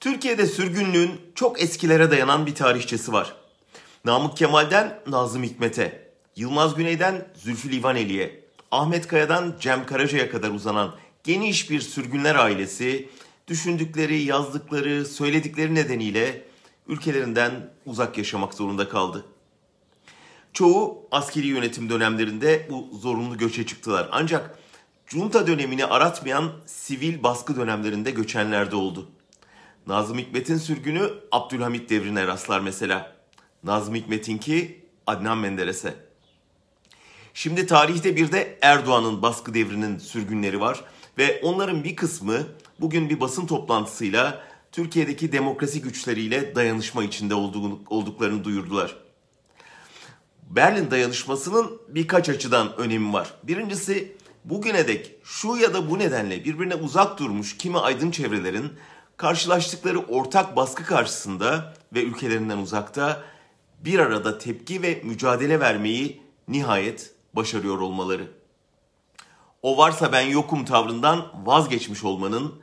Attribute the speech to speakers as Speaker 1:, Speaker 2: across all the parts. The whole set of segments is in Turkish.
Speaker 1: Türkiye'de sürgünlüğün çok eskilere dayanan bir tarihçesi var. Namık Kemal'den Nazım Hikmet'e, Yılmaz Güney'den Zülfü Livaneli'ye, Ahmet Kaya'dan Cem Karaca'ya kadar uzanan geniş bir sürgünler ailesi düşündükleri, yazdıkları, söyledikleri nedeniyle ülkelerinden uzak yaşamak zorunda kaldı. Çoğu askeri yönetim dönemlerinde bu zorunlu göçe çıktılar. Ancak junta dönemini aratmayan sivil baskı dönemlerinde göçenler de oldu. Nazım Hikmet'in sürgünü Abdülhamit devrine rastlar mesela. Nazım Hikmet'inki Adnan Menderes'e. Şimdi tarihte bir de Erdoğan'ın baskı devrinin sürgünleri var ve onların bir kısmı bugün bir basın toplantısıyla Türkiye'deki demokrasi güçleriyle dayanışma içinde olduklarını duyurdular. Berlin dayanışmasının birkaç açıdan önemi var. Birincisi bugüne dek şu ya da bu nedenle birbirine uzak durmuş kimi aydın çevrelerin karşılaştıkları ortak baskı karşısında ve ülkelerinden uzakta bir arada tepki ve mücadele vermeyi nihayet başarıyor olmaları. O varsa ben yokum tavrından vazgeçmiş olmanın,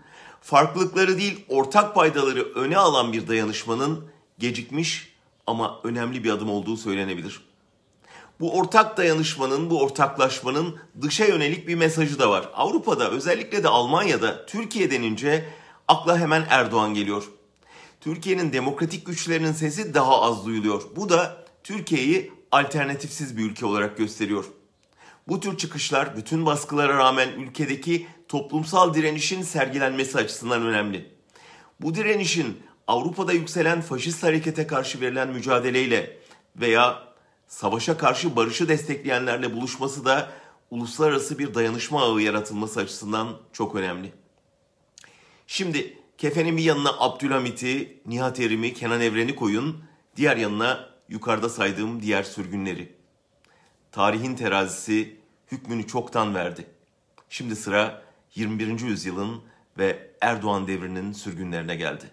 Speaker 1: farklılıkları değil ortak paydaları öne alan bir dayanışmanın gecikmiş ama önemli bir adım olduğu söylenebilir. Bu ortak dayanışmanın, bu ortaklaşmanın dışa yönelik bir mesajı da var. Avrupa'da özellikle de Almanya'da Türkiye denince akla hemen Erdoğan geliyor. Türkiye'nin demokratik güçlerinin sesi daha az duyuluyor. Bu da Türkiye'yi alternatifsiz bir ülke olarak gösteriyor. Bu tür çıkışlar bütün baskılara rağmen ülkedeki toplumsal direnişin sergilenmesi açısından önemli. Bu direnişin Avrupa'da yükselen faşist harekete karşı verilen mücadeleyle veya savaşa karşı barışı destekleyenlerle buluşması da uluslararası bir dayanışma ağı yaratılması açısından çok önemli. Şimdi kefenin bir yanına Abdülhamit'i, Nihat Erim'i, Kenan Evren'i koyun, diğer yanına yukarıda saydığım diğer sürgünleri. Tarihin terazisi hükmünü çoktan verdi. Şimdi sıra 21. yüzyılın ve Erdoğan devrinin sürgünlerine geldi.